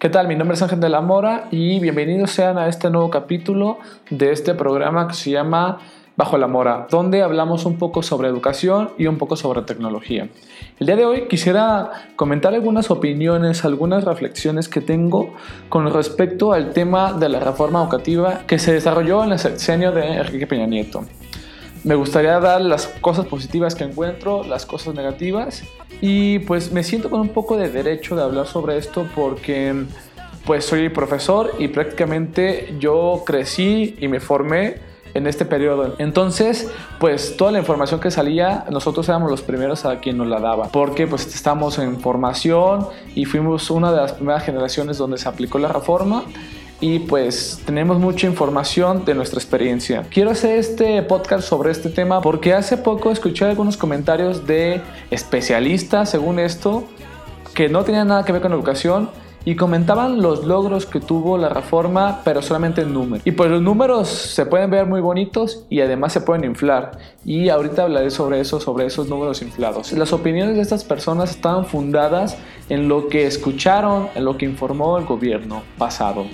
¿Qué tal? Mi nombre es Ángel de la Mora y bienvenidos sean a este nuevo capítulo de este programa que se llama Bajo la Mora, donde hablamos un poco sobre educación y un poco sobre tecnología. El día de hoy quisiera comentar algunas opiniones, algunas reflexiones que tengo con respecto al tema de la reforma educativa que se desarrolló en el sexenio de Enrique Peña Nieto. Me gustaría dar las cosas positivas que encuentro, las cosas negativas. Y pues me siento con un poco de derecho de hablar sobre esto porque pues soy profesor y prácticamente yo crecí y me formé en este periodo. Entonces, pues toda la información que salía, nosotros éramos los primeros a quien nos la daba, porque pues estamos en formación y fuimos una de las primeras generaciones donde se aplicó la reforma y pues tenemos mucha información de nuestra experiencia. Quiero hacer este podcast sobre este tema porque hace poco escuché algunos comentarios de especialistas, según esto, que no tenían nada que ver con educación y comentaban los logros que tuvo la reforma, pero solamente en números. Y pues los números se pueden ver muy bonitos y además se pueden inflar. Y ahorita hablaré sobre eso, sobre esos números inflados. Las opiniones de estas personas estaban fundadas en lo que escucharon, en lo que informó el gobierno pasado.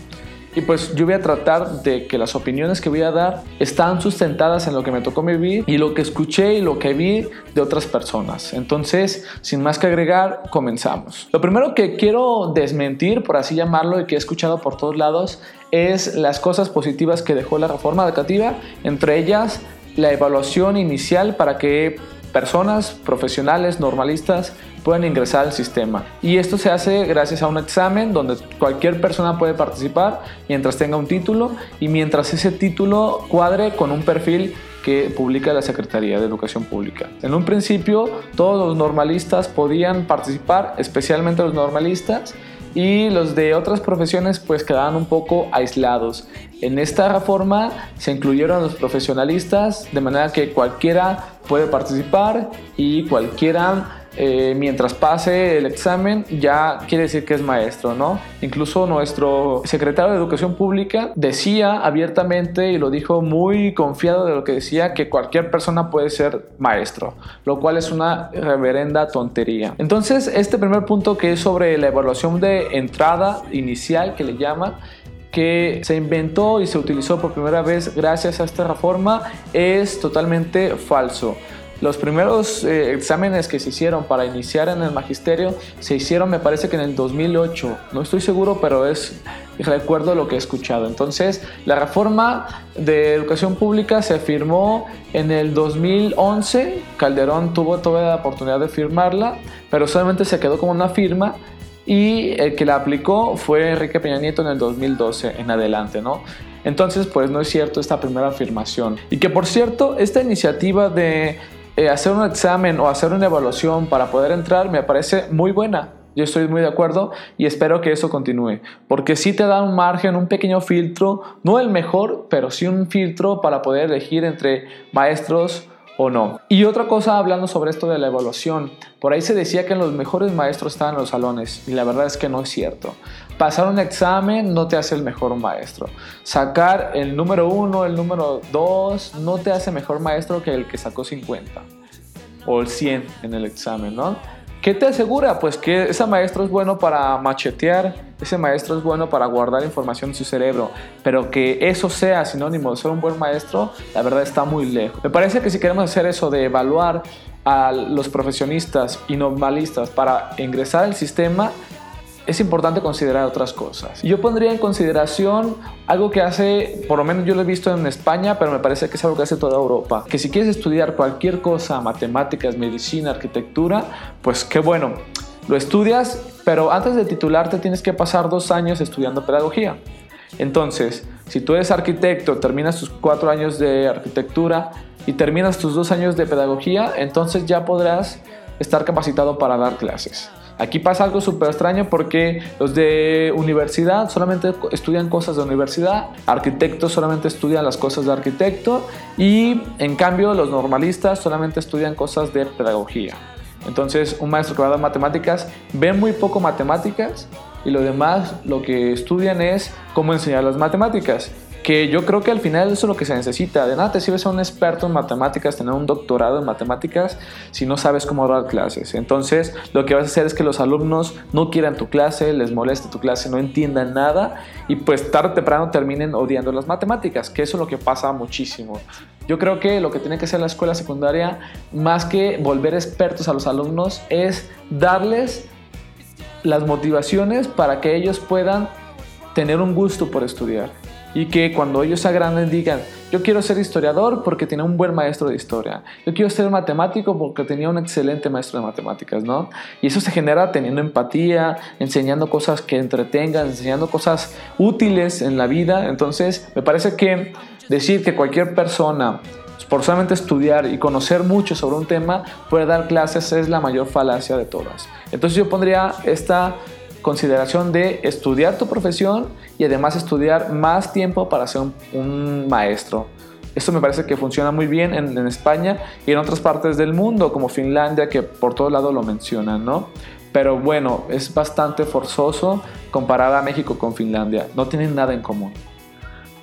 Y pues yo voy a tratar de que las opiniones que voy a dar están sustentadas en lo que me tocó vivir y lo que escuché y lo que vi de otras personas. Entonces, sin más que agregar, comenzamos. Lo primero que quiero desmentir, por así llamarlo, y que he escuchado por todos lados, es las cosas positivas que dejó la reforma educativa, entre ellas la evaluación inicial para que personas profesionales, normalistas, pueden ingresar al sistema. Y esto se hace gracias a un examen donde cualquier persona puede participar mientras tenga un título y mientras ese título cuadre con un perfil que publica la Secretaría de Educación Pública. En un principio todos los normalistas podían participar, especialmente los normalistas, y los de otras profesiones pues quedaban un poco aislados. En esta reforma se incluyeron los profesionalistas de manera que cualquiera puede participar y cualquiera eh, mientras pase el examen ya quiere decir que es maestro, ¿no? Incluso nuestro secretario de Educación Pública decía abiertamente y lo dijo muy confiado de lo que decía que cualquier persona puede ser maestro, lo cual es una reverenda tontería. Entonces, este primer punto que es sobre la evaluación de entrada inicial que le llaman, que se inventó y se utilizó por primera vez gracias a esta reforma es totalmente falso. Los primeros eh, exámenes que se hicieron para iniciar en el magisterio se hicieron, me parece que en el 2008. No estoy seguro, pero es recuerdo lo que he escuchado. Entonces, la reforma de educación pública se firmó en el 2011. Calderón tuvo toda la oportunidad de firmarla, pero solamente se quedó como una firma. Y el que la aplicó fue Enrique Peña Nieto en el 2012 en adelante, ¿no? Entonces, pues no es cierto esta primera afirmación. Y que por cierto, esta iniciativa de eh, hacer un examen o hacer una evaluación para poder entrar me parece muy buena. Yo estoy muy de acuerdo y espero que eso continúe, porque sí te da un margen, un pequeño filtro, no el mejor, pero sí un filtro para poder elegir entre maestros o no. Y otra cosa hablando sobre esto de la evaluación, por ahí se decía que los mejores maestros estaban en los salones y la verdad es que no es cierto. Pasar un examen no te hace el mejor maestro. Sacar el número uno, el número dos, no te hace mejor maestro que el que sacó 50 o el 100 en el examen, ¿no? ¿Qué te asegura? Pues que ese maestro es bueno para machetear, ese maestro es bueno para guardar información en su cerebro, pero que eso sea sinónimo de ser un buen maestro, la verdad está muy lejos. Me parece que si queremos hacer eso de evaluar a los profesionistas y normalistas para ingresar al sistema, es importante considerar otras cosas. Yo pondría en consideración algo que hace, por lo menos yo lo he visto en España, pero me parece que es algo que hace toda Europa. Que si quieres estudiar cualquier cosa, matemáticas, medicina, arquitectura, pues qué bueno, lo estudias, pero antes de titularte tienes que pasar dos años estudiando pedagogía. Entonces, si tú eres arquitecto, terminas tus cuatro años de arquitectura y terminas tus dos años de pedagogía, entonces ya podrás estar capacitado para dar clases. Aquí pasa algo súper extraño porque los de universidad solamente estudian cosas de universidad, arquitectos solamente estudian las cosas de arquitecto y en cambio los normalistas solamente estudian cosas de pedagogía. Entonces un maestro que va a dar matemáticas ve muy poco matemáticas y lo demás lo que estudian es cómo enseñar las matemáticas que yo creo que al final eso es lo que se necesita. De nada te sirve ser un experto en matemáticas, tener un doctorado en matemáticas, si no sabes cómo dar clases. Entonces, lo que vas a hacer es que los alumnos no quieran tu clase, les moleste tu clase, no entiendan nada y pues tarde o temprano terminen odiando las matemáticas, que eso es lo que pasa muchísimo. Yo creo que lo que tiene que hacer la escuela secundaria, más que volver expertos a los alumnos, es darles las motivaciones para que ellos puedan tener un gusto por estudiar y que cuando ellos se agranden digan, yo quiero ser historiador porque tenía un buen maestro de historia, yo quiero ser matemático porque tenía un excelente maestro de matemáticas, ¿no? Y eso se genera teniendo empatía, enseñando cosas que entretengan, enseñando cosas útiles en la vida. Entonces, me parece que decir que cualquier persona por solamente estudiar y conocer mucho sobre un tema puede dar clases es la mayor falacia de todas. Entonces yo pondría esta consideración de estudiar tu profesión y además estudiar más tiempo para ser un, maestro. Esto me parece que funciona muy bien en, España y en otras partes del mundo, como Finlandia, que por todo lado lo mencionan, ¿no? Pero bueno, es bastante forzoso comparar a México con Finlandia. No tienen nada en común.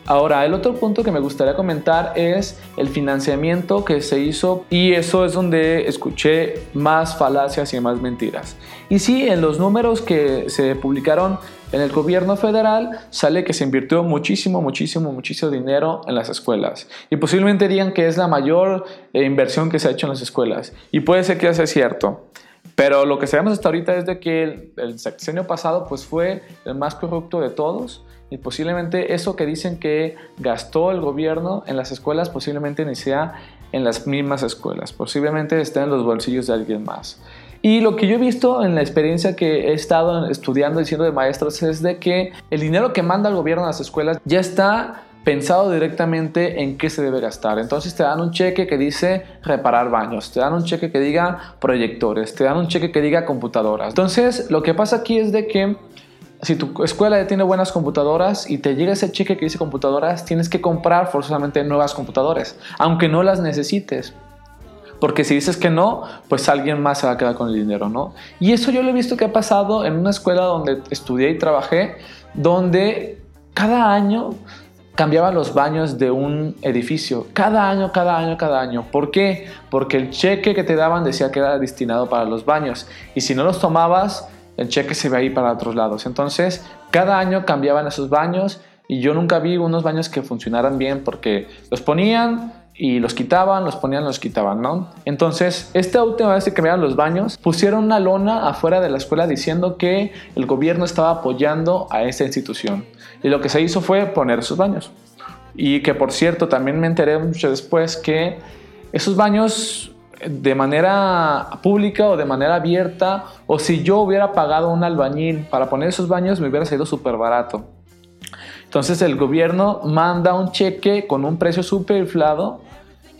Ahora, el otro punto que me gustaría comentar es el financiamiento que se hizo y eso es donde escuché más falacias y más mentiras. Y sí, en los números que se publicaron en el gobierno federal sale que se invirtió muchísimo, muchísimo, muchísimo dinero en las escuelas. Y posiblemente digan que es la mayor eh, inversión que se ha hecho en las escuelas. Y puede ser que sea cierto. Pero lo que sabemos hasta ahorita es de que el, el sexenio pasado pues fue el más corrupto de todos y posiblemente eso que dicen que gastó el gobierno en las escuelas posiblemente ni sea en las mismas escuelas, posiblemente esté en los bolsillos de alguien más. Y lo que yo he visto en la experiencia que he estado estudiando y siendo de maestros es de que el dinero que manda el gobierno a las escuelas ya está pensado directamente en qué se debe gastar. Entonces te dan un cheque que dice reparar baños, te dan un cheque que diga proyectores, te dan un cheque que diga computadoras. Entonces lo que pasa aquí es de que si tu escuela ya tiene buenas computadoras y te llega ese cheque que dice computadoras, tienes que comprar forzosamente nuevas computadoras, aunque no las necesites. Porque si dices que no, pues alguien más se va a quedar con el dinero, ¿no? Y eso yo lo he visto que ha pasado en una escuela donde estudié y trabajé, donde cada año cambiaban los baños de un edificio. Cada año, cada año, cada año. ¿Por qué? Porque el cheque que te daban decía que era destinado para los baños. Y si no los tomabas, el cheque se iba a ir para otros lados. Entonces, cada año cambiaban esos baños y yo nunca vi unos baños que funcionaran bien porque los ponían y los quitaban, los ponían, los quitaban, ¿no? Entonces, esta última vez que cambiaron los baños, pusieron una lona afuera de la escuela diciendo que el gobierno estaba apoyando a esa institución. Y lo que se hizo fue poner esos baños. Y que, por cierto, también me enteré mucho después que esos baños de manera pública o de manera abierta, o si yo hubiera pagado un albañil para poner esos baños, me hubiera salido súper barato. Entonces el gobierno manda un cheque con un precio súper inflado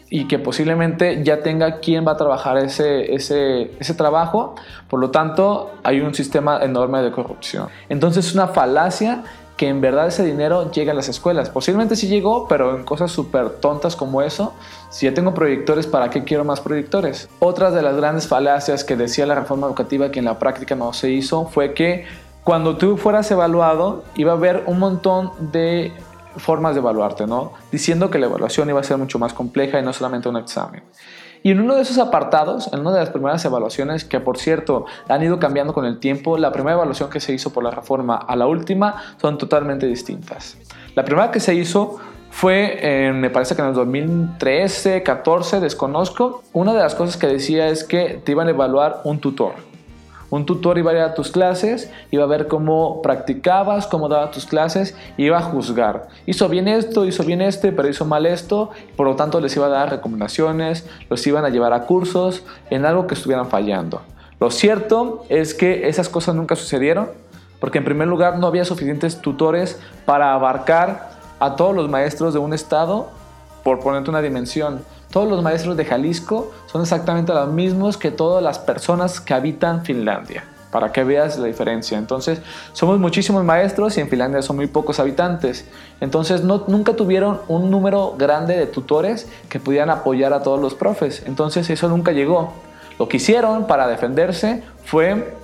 y que posiblemente ya tenga quien va a trabajar ese, ese, ese trabajo. Por lo tanto, hay un sistema enorme de corrupción. Entonces es una falacia que en verdad ese dinero llegue a las escuelas. Posiblemente sí llegó, pero en cosas súper tontas como eso. Si ya tengo proyectores, ¿para qué quiero más proyectores? Otra de las grandes falacias que decía la reforma educativa que en la práctica no se hizo fue que cuando tú fueras evaluado iba a haber un montón de formas de evaluarte, ¿no? Diciendo que la evaluación iba a ser mucho más compleja y no solamente un examen. Y en uno de esos apartados, en una de las primeras evaluaciones, que por cierto han ido cambiando con el tiempo, la primera evaluación que se hizo por la reforma a la última son totalmente distintas. La primera que se hizo fue, me parece que en el 2013, 14, desconozco. Una de las cosas que decía es que te iban a evaluar un tutor. Un tutor iba a ir a tus clases, iba a ver cómo practicabas, cómo dabas tus clases, y iba a juzgar. Hizo bien esto, hizo bien este, pero hizo mal esto, por lo tanto les iba a dar recomendaciones, los iban a llevar a cursos en algo que estuvieran fallando. Lo cierto es que esas cosas nunca sucedieron, porque en primer lugar no había suficientes tutores para abarcar a todos los maestros de un estado, por ponerte una dimensión. Todos los maestros de Jalisco son exactamente los mismos que todas las personas que habitan Finlandia, para que veas la diferencia. Entonces, somos muchísimos maestros y en Finlandia son muy pocos habitantes. Entonces, no, nunca tuvieron un número grande de tutores que pudieran apoyar a todos los profes. Entonces, eso nunca llegó. Lo que hicieron para defenderse fue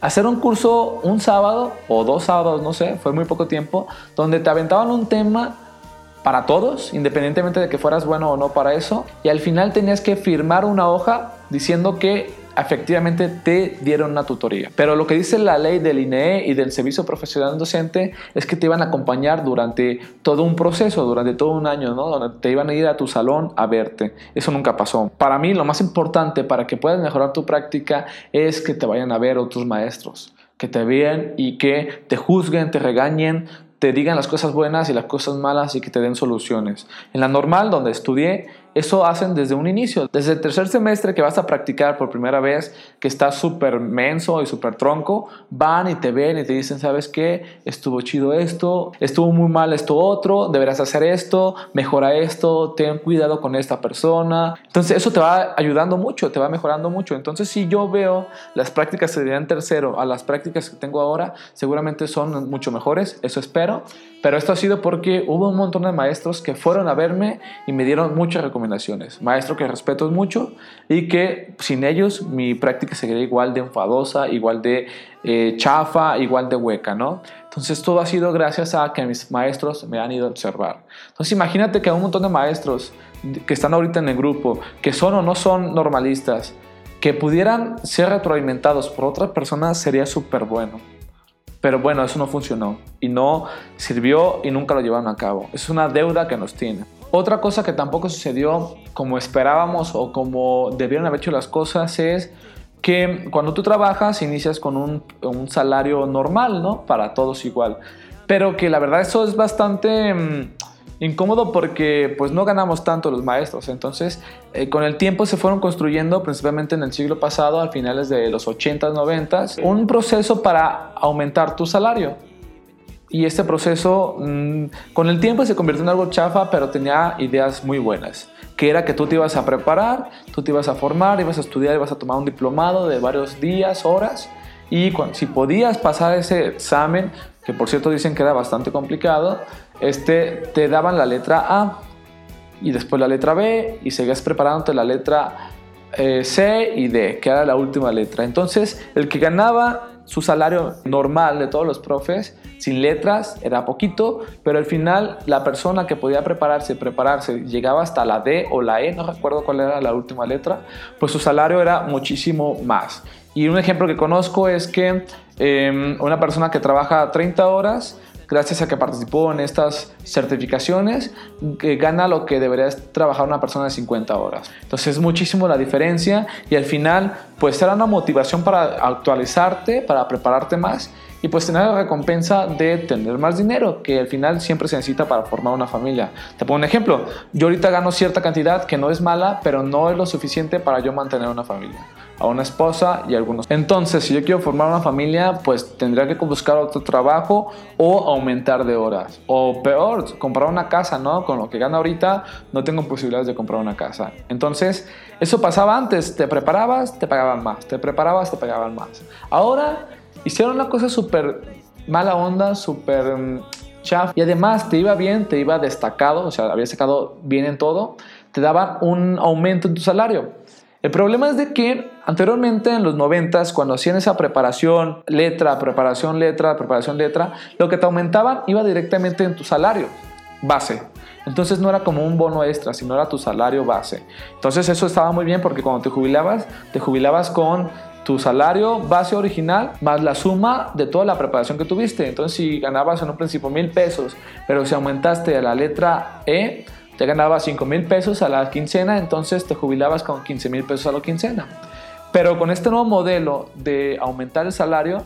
hacer un curso un sábado o dos sábados, no sé, fue muy poco tiempo, donde te aventaban un tema para todos, independientemente de que fueras bueno o no para eso, y al final tenías que firmar una hoja diciendo que efectivamente te dieron una tutoría. Pero lo que dice la ley del INE y del Servicio Profesional Docente es que te iban a acompañar durante todo un proceso, durante todo un año, ¿no? Te iban a ir a tu salón a verte. Eso nunca pasó. Para mí lo más importante para que puedas mejorar tu práctica es que te vayan a ver otros maestros que te vean y que te juzguen, te regañen, te digan las cosas buenas y las cosas malas y que te den soluciones. En la normal, donde estudié, eso hacen desde un inicio. Desde el tercer semestre que vas a practicar por primera vez, que estás súper menso y súper tronco, van y te ven y te dicen, ¿sabes qué? Estuvo chido esto, estuvo muy mal esto otro, deberás hacer esto, mejora esto, ten cuidado con esta persona. Entonces eso te va ayudando mucho, te va mejorando mucho. Entonces si yo veo las prácticas que en tercero a las prácticas que tengo ahora, seguramente son mucho mejores, eso espero. Pero esto ha sido porque hubo un montón de maestros que fueron a verme y me dieron muchas recomendaciones. Maestro que respeto mucho y que sin ellos mi práctica seguiría igual de enfadosa, igual de eh, chafa, igual de hueca, ¿no? Entonces todo ha sido gracias a que mis maestros me han ido a observar. Entonces imagínate que un montón de maestros que están ahorita en el grupo, que son o no son normalistas, que pudieran ser retroalimentados por otras personas sería súper bueno. Pero bueno, eso no funcionó y no sirvió y nunca lo llevaron a cabo. Es una deuda que nos tiene. Otra cosa que tampoco sucedió como esperábamos o como debieron haber hecho las cosas es que cuando tú trabajas inicias con un, un salario normal, ¿no? Para todos igual. Pero que la verdad eso es bastante... Incómodo porque pues no ganamos tanto los maestros. Entonces, eh, con el tiempo se fueron construyendo, principalmente en el siglo pasado, a finales de los 80s, 90s, un proceso para aumentar tu salario. Y este proceso mm, con el tiempo se convirtió en algo chafa, pero tenía ideas muy buenas. Que era que tú te ibas a preparar, tú te ibas a formar, ibas a estudiar, ibas a tomar un diplomado de varios días, horas. Y si podías pasar ese examen, que por cierto dicen que era bastante complicado, este, te daban la letra A y después la letra B y seguías preparándote la letra eh, C y D, que era la última letra. Entonces, el que ganaba su salario normal de todos los profes, sin letras, era poquito, pero al final la persona que podía prepararse, prepararse, llegaba hasta la D o la E, no recuerdo cuál era la última letra, pues su salario era muchísimo más. Y un ejemplo que conozco es que em, una persona que trabaja 30 horas, gracias a que participó en estas certificaciones, que gana lo que debería trabajar una persona de 50 horas. Entonces es muchísimo la diferencia y al final pues será una motivación para actualizarte, para prepararte más y pues tener la recompensa de tener más dinero, que al final siempre se necesita para formar una familia. Te pongo un ejemplo, yo ahorita gano cierta cantidad que no es mala, pero no es lo suficiente para yo mantener una familia a una esposa y algunos. Entonces, si yo quiero formar una familia, pues tendría que buscar otro trabajo o aumentar de horas. O peor, comprar una casa, ¿no? Con lo que gano ahorita, no tengo posibilidades de comprar una casa. Entonces, eso pasaba antes. Te preparabas, te pagaban más. Te preparabas, te pagaban más. Ahora, hicieron una cosa súper mala onda, súper um, chaf. Y además, te iba bien, te iba destacado, o sea, había sacado bien en todo. Te daban un aumento en tu salario. El problema es de que anteriormente en los 90 cuando hacían esa preparación letra, preparación letra, preparación letra, lo que te aumentaban iba directamente en tu salario base. Entonces no era como un bono extra, sino era tu salario base. Entonces eso estaba muy bien porque cuando te jubilabas, te jubilabas con tu salario base original más la suma de toda la preparación que tuviste. Entonces si ganabas en un principio mil pesos, pero si aumentaste a la letra E, te ganabas 5 mil pesos a la quincena, entonces te jubilabas con 15 mil pesos a la quincena. Pero con este nuevo modelo de aumentar el salario,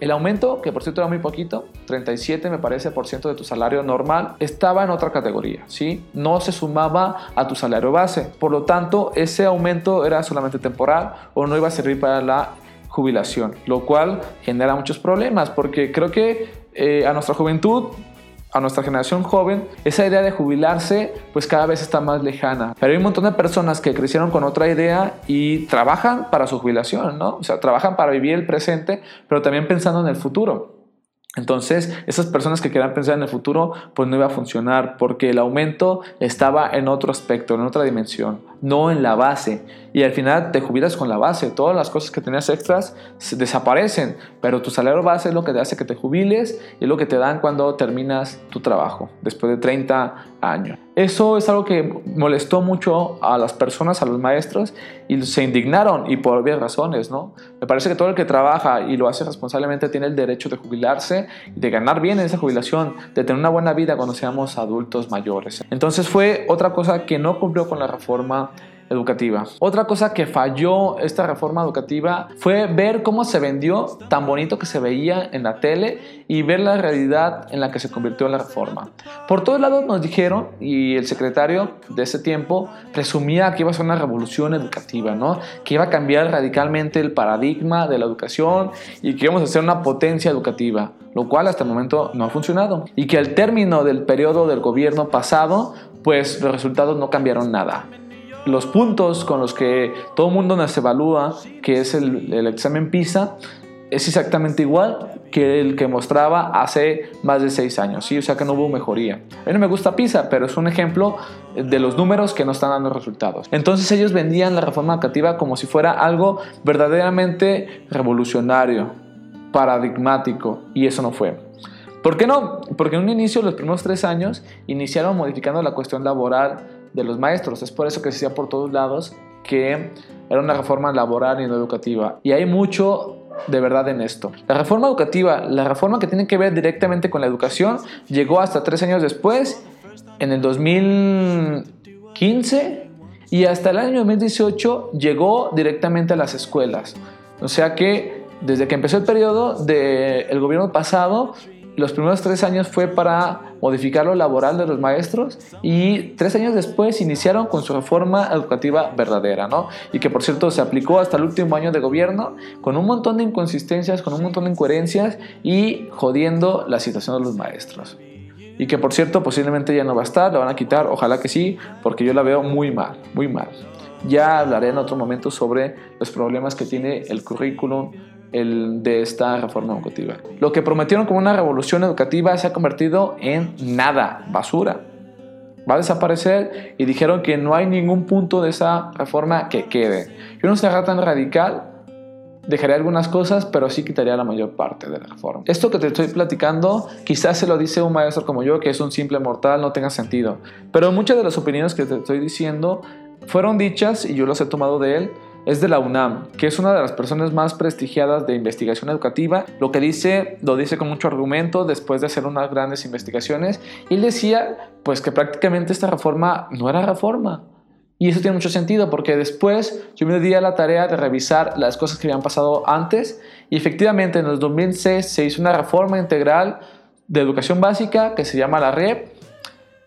el aumento, que por cierto era muy poquito, 37 me parece por ciento de tu salario normal, estaba en otra categoría, ¿sí? No se sumaba a tu salario base. Por lo tanto, ese aumento era solamente temporal o no iba a servir para la jubilación, lo cual genera muchos problemas porque creo que eh, a nuestra juventud a nuestra generación joven, esa idea de jubilarse pues cada vez está más lejana. Pero hay un montón de personas que crecieron con otra idea y trabajan para su jubilación, ¿no? O sea, trabajan para vivir el presente, pero también pensando en el futuro. Entonces, esas personas que querían pensar en el futuro, pues no iba a funcionar porque el aumento estaba en otro aspecto, en otra dimensión, no en la base. Y al final te jubilas con la base, todas las cosas que tenías extras desaparecen, pero tu salario base es lo que te hace que te jubiles y es lo que te dan cuando terminas tu trabajo, después de 30 años. Eso es algo que molestó mucho a las personas, a los maestros, y se indignaron y por obvias razones, ¿no? Me parece que todo el que trabaja y lo hace responsablemente tiene el derecho de jubilarse de ganar bien en esa jubilación, de tener una buena vida cuando seamos adultos mayores. Entonces fue otra cosa que no cumplió con la reforma educativa. Otra cosa que falló esta reforma educativa fue ver cómo se vendió tan bonito que se veía en la tele y ver la realidad en la que se convirtió la reforma. Por todos lados nos dijeron, y el secretario de ese tiempo presumía que iba a ser una revolución educativa, ¿no? que iba a cambiar radicalmente el paradigma de la educación y que íbamos a ser una potencia educativa, lo cual hasta el momento no ha funcionado. Y que al término del periodo del gobierno pasado, pues los resultados no cambiaron nada los puntos con los que todo el mundo nos evalúa, que es el, examen PISA, es exactamente igual que el que mostraba hace más de seis años, ¿sí? o sea que no hubo mejoría. A mí no me gusta PISA, pero es un ejemplo de los números que no están dando resultados. Entonces ellos vendían la reforma educativa como si fuera algo verdaderamente revolucionario, paradigmático, y eso no fue. ¿Por qué no? Porque en un inicio, los primeros tres años, iniciaron modificando la cuestión laboral de los maestros. Es por eso que se decía por todos lados que era una reforma laboral y no educativa. Y hay mucho de verdad en esto. La reforma educativa, la reforma que tiene que ver directamente con la educación, llegó hasta tres años después, en el 2015, y hasta el año 2018 llegó directamente a las escuelas. O sea que desde que empezó el periodo del gobierno pasado, los primeros tres años fue para modificar lo laboral de los maestros y tres años después iniciaron con su reforma educativa verdadera, ¿no? Y que por cierto se aplicó hasta el último año de gobierno con un montón de inconsistencias, con un montón de incoherencias y jodiendo la situación de los maestros. Y que por cierto posiblemente ya no va a estar, la van a quitar, ojalá que sí, porque yo la veo muy mal, muy mal. Ya hablaré en otro momento sobre los problemas que tiene el currículum el de esta reforma educativa. Lo que prometieron como una revolución educativa se ha convertido en nada, basura. Va a desaparecer y dijeron que no hay ningún punto de esa reforma que quede. Yo no sería tan radical, dejaría algunas cosas, pero sí quitaría la mayor parte de la reforma. Esto que te estoy platicando, quizás se lo dice un maestro como yo, que es un simple mortal, no tenga sentido. Pero muchas de las opiniones que te estoy diciendo fueron dichas y yo las he tomado de él es de la UNAM, que es una de las personas más prestigiadas de investigación educativa. Lo que dice, lo dice con mucho argumento después de hacer unas grandes investigaciones. Y él decía, pues que prácticamente esta reforma no era reforma. Y eso tiene mucho sentido porque después yo me di a la tarea de revisar las cosas que habían pasado antes y efectivamente en el 2006 se hizo una reforma integral de educación básica que se llama la REP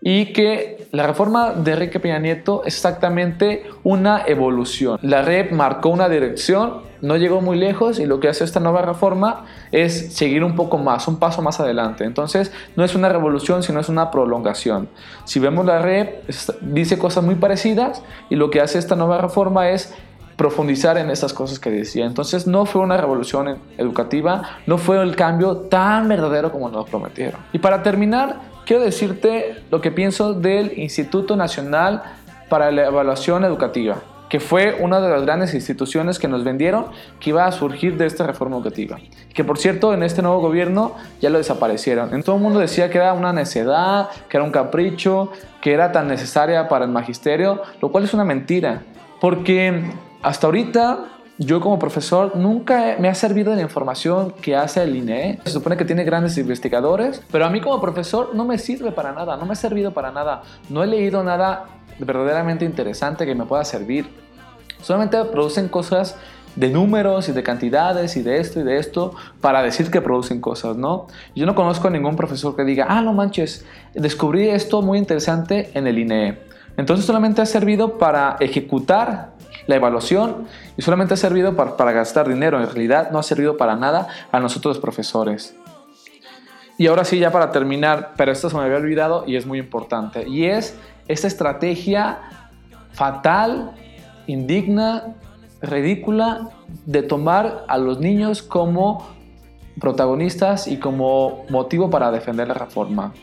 y que la reforma de Enrique Peña Nieto es exactamente una evolución. La REP marcó una dirección, no llegó muy lejos y lo que hace esta nueva reforma es seguir un poco más, un paso más adelante. Entonces no es una revolución, sino es una prolongación. Si vemos la REP, dice cosas muy parecidas y lo que hace esta nueva reforma es profundizar en esas cosas que decía. Entonces no fue una revolución educativa, no fue el cambio tan verdadero como nos prometieron. Y para terminar, quiero decirte lo que pienso del Instituto Nacional para la Evaluación Educativa, que fue una de las grandes instituciones que nos vendieron que iba a surgir de esta reforma educativa. Que por cierto, en este nuevo gobierno ya lo desaparecieron. En todo el mundo decía que era una necedad, que era un capricho, que era tan necesaria para el magisterio, lo cual es una mentira. Porque hasta ahorita yo como profesor nunca me ha servido la información que hace el INE. Se supone que tiene grandes investigadores, pero a mí como profesor no me sirve para nada, no me ha servido para nada. No he leído nada verdaderamente interesante que me pueda servir. Solamente producen cosas de números y de cantidades y de esto y de esto para decir que producen cosas, ¿no? Yo no conozco a ningún profesor que diga, ah, no manches, descubrí esto muy interesante en el INE. Entonces solamente ha servido para ejecutar la evaluación y solamente ha servido para, gastar dinero, en realidad no ha servido para nada a nosotros los profesores. Y ahora sí, ya para terminar, pero esto se me había olvidado y es muy importante, y es esta estrategia fatal, indigna, ridícula de tomar a los niños como protagonistas y como motivo para defender la reforma.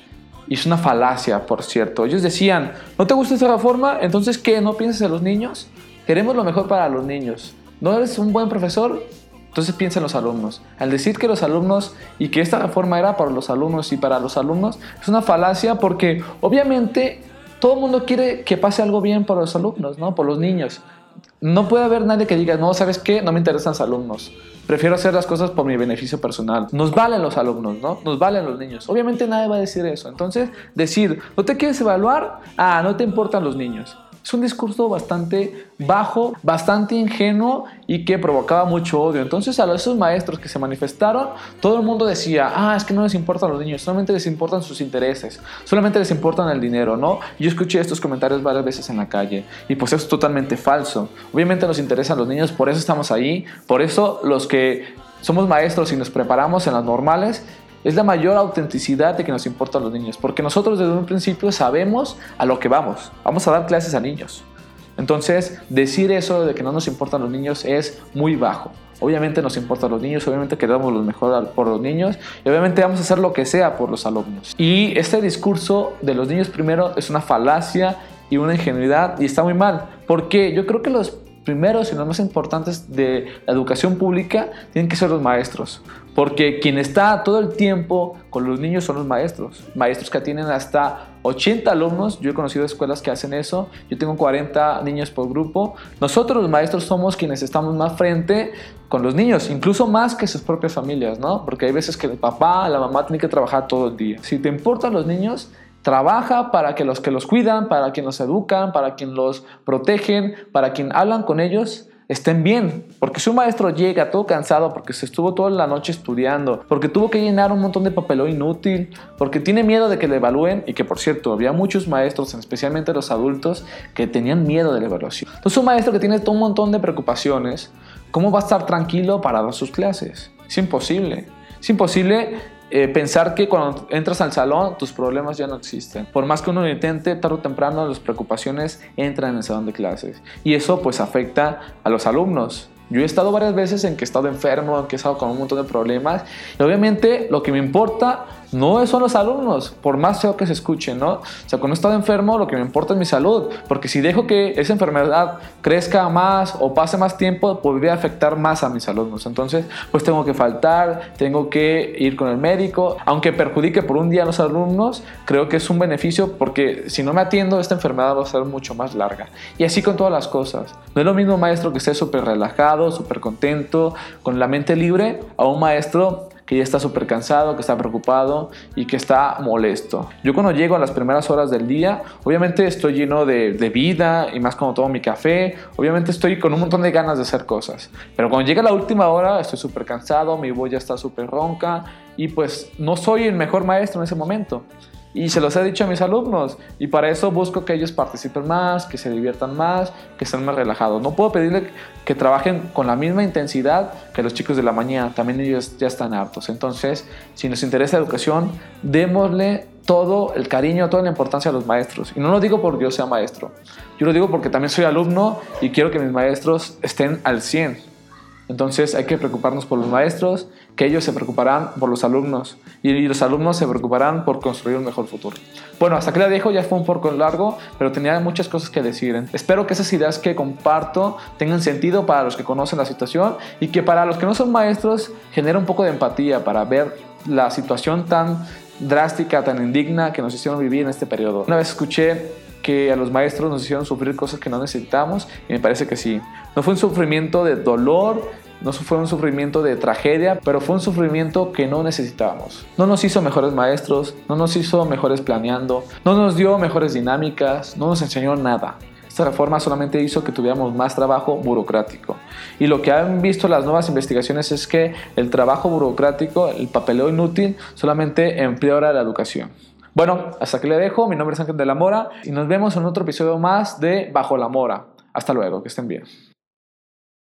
Y es una falacia, por cierto. Ellos decían, ¿no te gusta esta reforma? Entonces, ¿qué? ¿No piensas en los niños? Queremos lo mejor para los niños. ¿No eres un buen profesor? Entonces piensa en los alumnos. Al decir que los alumnos y que esta reforma era para los alumnos y para los alumnos, es una falacia porque obviamente todo el mundo quiere que pase algo bien para los alumnos, ¿no? Por los niños. No puede haber nadie que diga, no, ¿sabes qué? No me interesan los alumnos. Prefiero hacer las cosas por mi beneficio personal. Nos valen los alumnos, ¿no? Nos valen los niños. Obviamente nadie va a decir eso. Entonces, decir, ¿no te quieres evaluar? Ah, no te importan los niños. Es un discurso bastante bajo, bastante ingenuo y que provocaba mucho odio. Entonces a esos maestros que se manifestaron, todo el mundo decía, ah, es que no les importan los niños, solamente les importan sus intereses, solamente les importan el dinero, ¿no? Yo escuché estos comentarios varias veces en la calle y pues es totalmente falso. Obviamente nos interesan los niños, por eso estamos ahí, por eso los que somos maestros y nos preparamos en las normales, es la mayor autenticidad de que nos importan los niños, porque nosotros desde un principio sabemos a lo que vamos, vamos a dar clases a niños. Entonces, decir eso de que no nos importan los niños es muy bajo. Obviamente nos importan los niños, obviamente queremos lo mejor por los niños y obviamente vamos a hacer lo que sea por los alumnos. Y este discurso de los niños primero es una falacia y una ingenuidad y está muy mal, porque yo creo que los primeros y los más importantes de la educación pública tienen que ser los maestros, porque quien está todo el tiempo con los niños son los maestros, maestros que tienen hasta 80 alumnos, yo he conocido escuelas que hacen eso, yo tengo 40 niños por grupo, nosotros los maestros somos quienes estamos más frente con los niños, incluso más que sus propias familias, ¿no? Porque hay veces que el papá, la mamá tienen que trabajar todo el día. Si te importan los niños, Trabaja para que los que los cuidan, para quien los educan, para quien los protegen, para quien hablan con ellos, estén bien. Porque si un maestro llega todo cansado porque se estuvo toda la noche estudiando, porque tuvo que llenar un montón de papelón inútil, porque tiene miedo de que le evalúen, y que por cierto, había muchos maestros, especialmente los adultos, que tenían miedo de la evaluación. Entonces un maestro que tiene todo un montón de preocupaciones, ¿cómo va a estar tranquilo para dar sus clases? Es imposible. Es imposible eh, pensar que cuando entras al salón tus problemas ya no existen. Por más que uno lo intente, tarde o temprano las preocupaciones entran en el salón de clases. Y eso pues afecta a los alumnos. Yo he estado varias veces en que he estado enfermo, en que he estado con un montón de problemas. Y obviamente lo que me importa no son los alumnos, por más feo que se escuche, ¿no? O sea, cuando he estado enfermo, lo que me importa es mi salud, porque si dejo que esa enfermedad crezca más o pase más tiempo, podría afectar más a mis alumnos. Entonces, pues tengo que faltar, tengo que ir con el médico, aunque perjudique por un día a los alumnos, creo que es un beneficio porque si no me atiendo, esta enfermedad va a ser mucho más larga. Y así con todas las cosas. No es lo mismo un maestro que esté súper relajado, súper contento, con la mente libre, a un maestro que ya está súper cansado, que está preocupado y que está molesto. Yo cuando llego a las primeras horas del día, obviamente estoy lleno de, vida y más cuando tomo mi café, obviamente estoy con un montón de ganas de hacer cosas. Pero cuando llega la última hora, estoy súper cansado, mi voz ya está súper ronca y pues no soy el mejor maestro en ese momento. Y se los he dicho a mis alumnos. Y para eso busco que ellos participen más, que se diviertan más, que estén más relajados. No puedo pedirle que trabajen con la misma intensidad que los chicos de la mañana. También ellos ya están hartos. Entonces, si nos interesa la educación, démosle todo el cariño, toda la importancia a los maestros. Y no lo digo porque yo sea maestro. Yo lo digo porque también soy alumno y quiero que mis maestros estén al 100. Entonces hay que preocuparnos por los maestros, que ellos se preocuparán por los alumnos y los alumnos se preocuparán por construir un mejor futuro. Bueno, hasta aquí la dejo, ya fue un poco largo, pero tenía muchas cosas que decir. Espero que esas ideas que comparto tengan sentido para los que conocen la situación y que para los que no son maestros genere un poco de empatía para ver la situación tan drástica, tan indigna que nos hicieron vivir en este periodo. Una vez escuché que a los maestros nos hicieron sufrir cosas que no necesitamos y me parece que sí. No fue un sufrimiento de dolor, no fue un sufrimiento de tragedia, pero fue un sufrimiento que no necesitábamos. No nos hizo mejores maestros, no nos hizo mejores planeando, no nos dio mejores dinámicas, no nos enseñó nada. Esta reforma solamente hizo que tuviéramos más trabajo burocrático. Y lo que han visto las nuevas investigaciones es que el trabajo burocrático, el papeleo inútil, solamente empeora la educación. Bueno, hasta aquí le dejo. Mi nombre es Ángel de la Mora y nos vemos en otro episodio más de Bajo la Mora. Hasta luego, que estén bien.